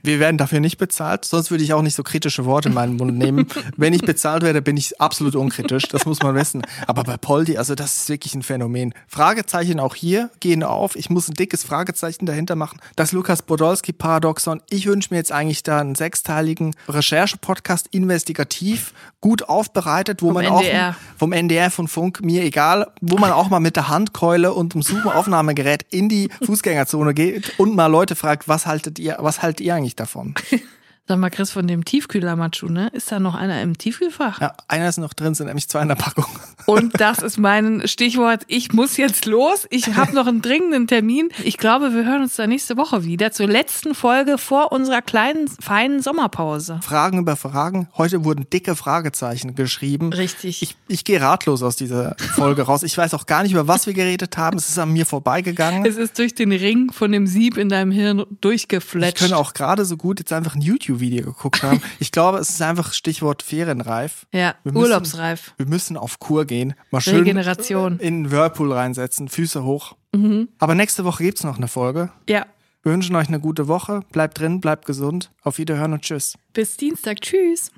Wir werden dafür nicht bezahlt, sonst würde ich auch nicht so kritische Worte in meinen Mund nehmen. Wenn ich bezahlt werde, bin ich absolut unkritisch, das muss man wissen. Aber bei Poldi, also das ist wirklich ein Phänomen. Fragezeichen auch hier gehen auf. Ich muss ein dickes Fragezeichen dahinter machen. Das Lukas Podolski-Paradoxon. Ich wünsche mir jetzt eigentlich da einen sechsteiligen Recherche-Podcast, investigativ, gut aufbereitet, wo Vom man NDR. auch vom NDR von Funk, mir egal, wo man auch mal mit der Handkeule und dem Zoom-Aufnahmegerät in die Fußgängerzone geht und mal Leute fragt, was haltet ihr, was haltet ihr eigentlich davon? Sag mal, Chris, von dem Tiefkühlermatschu, ne? Ist da noch einer im Tiefkühlfach? Ja, einer ist noch drin, sind nämlich zwei in der Packung. Und das ist mein Stichwort. Ich muss jetzt los. Ich habe noch einen dringenden Termin. Ich glaube, wir hören uns da nächste Woche wieder zur letzten Folge vor unserer kleinen, feinen Sommerpause. Fragen über Fragen. Heute wurden dicke Fragezeichen geschrieben. Richtig. Ich, ich gehe ratlos aus dieser Folge raus. Ich weiß auch gar nicht, über was wir geredet haben. Es ist an mir vorbeigegangen. Es ist durch den Ring von dem Sieb in deinem Hirn Ich durchgefletscht. könnte auch gerade so gut jetzt einfach ein YouTube-Video geguckt haben. Ich glaube, es ist einfach Stichwort ferienreif. Ja, Wir müssen- urlaubsreif. Wir müssen auf Kur gehen. Mal schön Regeneration. in den Whirlpool reinsetzen, Füße hoch. Mhm. Aber nächste Woche gibt's noch eine Folge. Ja, Wir wünschen euch eine gute Woche. Bleibt drin, bleibt gesund. Auf Wiederhören und tschüss. bis Dienstag. Tschüss.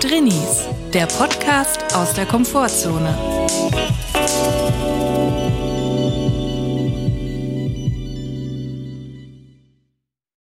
Drinnies, der Podcast aus der Komfortzone.